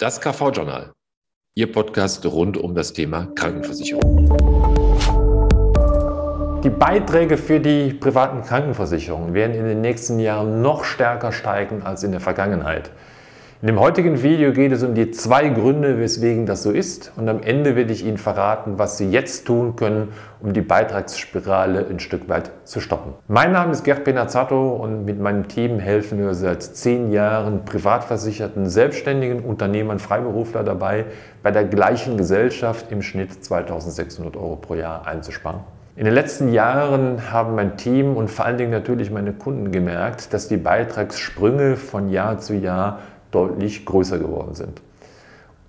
Das KV-Journal, Ihr Podcast rund um das Thema Krankenversicherung. Die Beiträge für die privaten Krankenversicherungen werden in den nächsten Jahren noch stärker steigen als in der Vergangenheit. In dem heutigen Video geht es um die zwei Gründe, weswegen das so ist und am Ende werde ich Ihnen verraten, was Sie jetzt tun können, um die Beitragsspirale ein Stück weit zu stoppen. Mein Name ist Gerd Benazzato und mit meinem Team helfen wir seit zehn Jahren privatversicherten Selbstständigen Unternehmern, Freiberufler dabei, bei der gleichen Gesellschaft im Schnitt 2600 Euro pro Jahr einzusparen. In den letzten Jahren haben mein Team und vor allen Dingen natürlich meine Kunden gemerkt, dass die Beitragssprünge von Jahr zu Jahr deutlich größer geworden sind.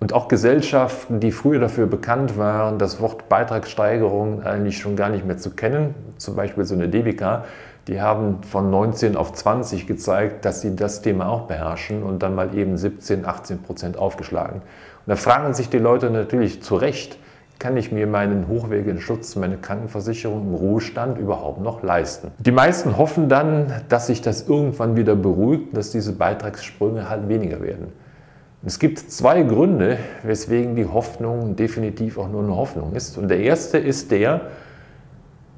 Und auch Gesellschaften, die früher dafür bekannt waren, das Wort Beitragssteigerung eigentlich schon gar nicht mehr zu kennen, zum Beispiel so eine DBK, die haben von 19 auf 20 gezeigt, dass sie das Thema auch beherrschen und dann mal eben 17, 18 Prozent aufgeschlagen. Und da fragen sich die Leute natürlich zu Recht, kann ich mir meinen hochwertigen Schutz, meine Krankenversicherung im Ruhestand überhaupt noch leisten? Die meisten hoffen dann, dass sich das irgendwann wieder beruhigt, dass diese Beitragssprünge halt weniger werden. Es gibt zwei Gründe, weswegen die Hoffnung definitiv auch nur eine Hoffnung ist. Und der erste ist der,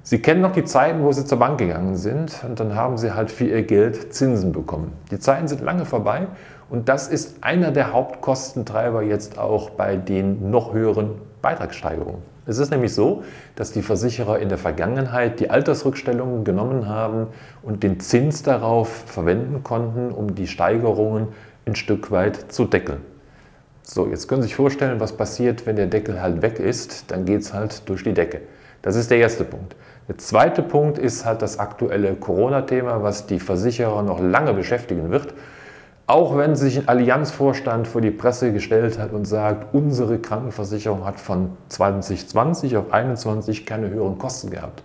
Sie kennen noch die Zeiten, wo Sie zur Bank gegangen sind und dann haben Sie halt für Ihr Geld Zinsen bekommen. Die Zeiten sind lange vorbei und das ist einer der Hauptkostentreiber jetzt auch bei den noch höheren Beitragssteigerungen. Es ist nämlich so, dass die Versicherer in der Vergangenheit die Altersrückstellungen genommen haben und den Zins darauf verwenden konnten, um die Steigerungen ein Stück weit zu deckeln. So, jetzt können Sie sich vorstellen, was passiert, wenn der Deckel halt weg ist. Dann geht es halt durch die Decke. Das ist der erste Punkt. Der zweite Punkt ist halt das aktuelle Corona-Thema, was die Versicherer noch lange beschäftigen wird. Auch wenn sich ein Allianzvorstand vor die Presse gestellt hat und sagt, unsere Krankenversicherung hat von 2020 auf 2021 keine höheren Kosten gehabt.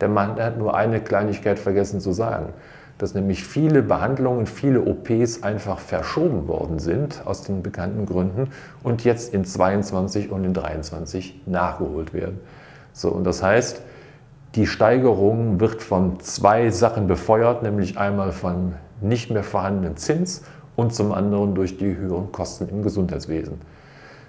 Der Mann hat nur eine Kleinigkeit vergessen zu sagen, dass nämlich viele Behandlungen, viele OPs einfach verschoben worden sind aus den bekannten Gründen und jetzt in 22 und in 23 nachgeholt werden. So, und das heißt, die Steigerung wird von zwei Sachen befeuert, nämlich einmal von nicht mehr vorhandenen Zins und zum anderen durch die höheren Kosten im Gesundheitswesen.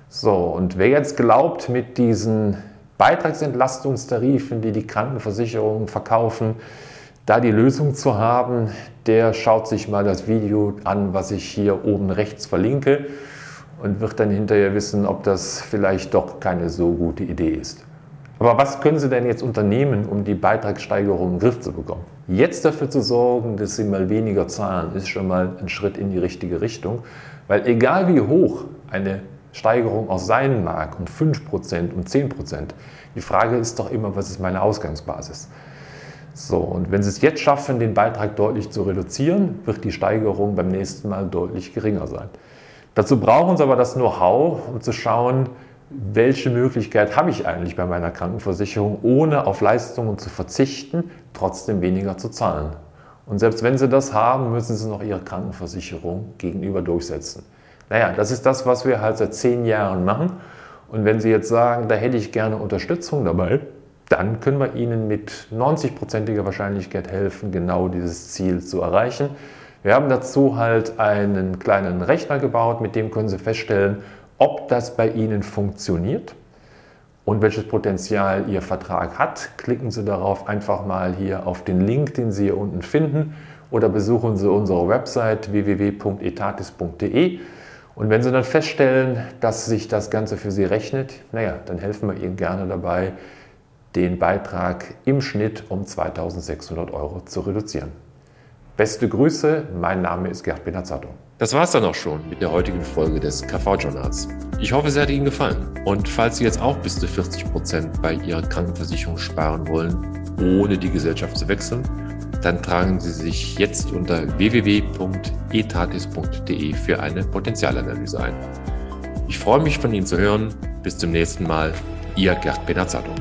So, und wer jetzt glaubt, mit diesen Beitragsentlastungstarifen, die die Krankenversicherungen verkaufen, da die Lösung zu haben, der schaut sich mal das Video an, was ich hier oben rechts verlinke und wird dann hinterher wissen, ob das vielleicht doch keine so gute Idee ist. Aber was können Sie denn jetzt unternehmen, um die Beitragssteigerung den Griff zu bekommen? Jetzt dafür zu sorgen, dass Sie mal weniger zahlen, ist schon mal ein Schritt in die richtige Richtung. Weil egal wie hoch eine Steigerung auch sein mag, um 5% und 10%, die Frage ist doch immer, was ist meine Ausgangsbasis? So, und wenn Sie es jetzt schaffen, den Beitrag deutlich zu reduzieren, wird die Steigerung beim nächsten Mal deutlich geringer sein. Dazu brauchen Sie aber das Know-how, um zu schauen, welche Möglichkeit habe ich eigentlich bei meiner Krankenversicherung, ohne auf Leistungen zu verzichten, trotzdem weniger zu zahlen. Und selbst wenn Sie das haben, müssen Sie noch Ihre Krankenversicherung gegenüber durchsetzen. Naja, das ist das, was wir halt seit zehn Jahren machen. Und wenn Sie jetzt sagen, da hätte ich gerne Unterstützung dabei, dann können wir Ihnen mit 90-prozentiger Wahrscheinlichkeit helfen, genau dieses Ziel zu erreichen. Wir haben dazu halt einen kleinen Rechner gebaut, mit dem können Sie feststellen, ob das bei Ihnen funktioniert und welches Potenzial Ihr Vertrag hat. Klicken Sie darauf einfach mal hier auf den Link, den Sie hier unten finden oder besuchen Sie unsere Website www.etatis.de. Und wenn Sie dann feststellen, dass sich das Ganze für Sie rechnet, naja, dann helfen wir Ihnen gerne dabei, den Beitrag im Schnitt um 2600 Euro zu reduzieren. Beste Grüße, mein Name ist Gerd Benazzato. Das war's dann auch schon mit der heutigen Folge des KV-Journals. Ich hoffe, es hat Ihnen gefallen. Und falls Sie jetzt auch bis zu 40 Prozent bei Ihrer Krankenversicherung sparen wollen, ohne die Gesellschaft zu wechseln, dann tragen Sie sich jetzt unter www.etatis.de für eine Potenzialanalyse ein. Ich freue mich von Ihnen zu hören. Bis zum nächsten Mal. Ihr Gerd Benazzato.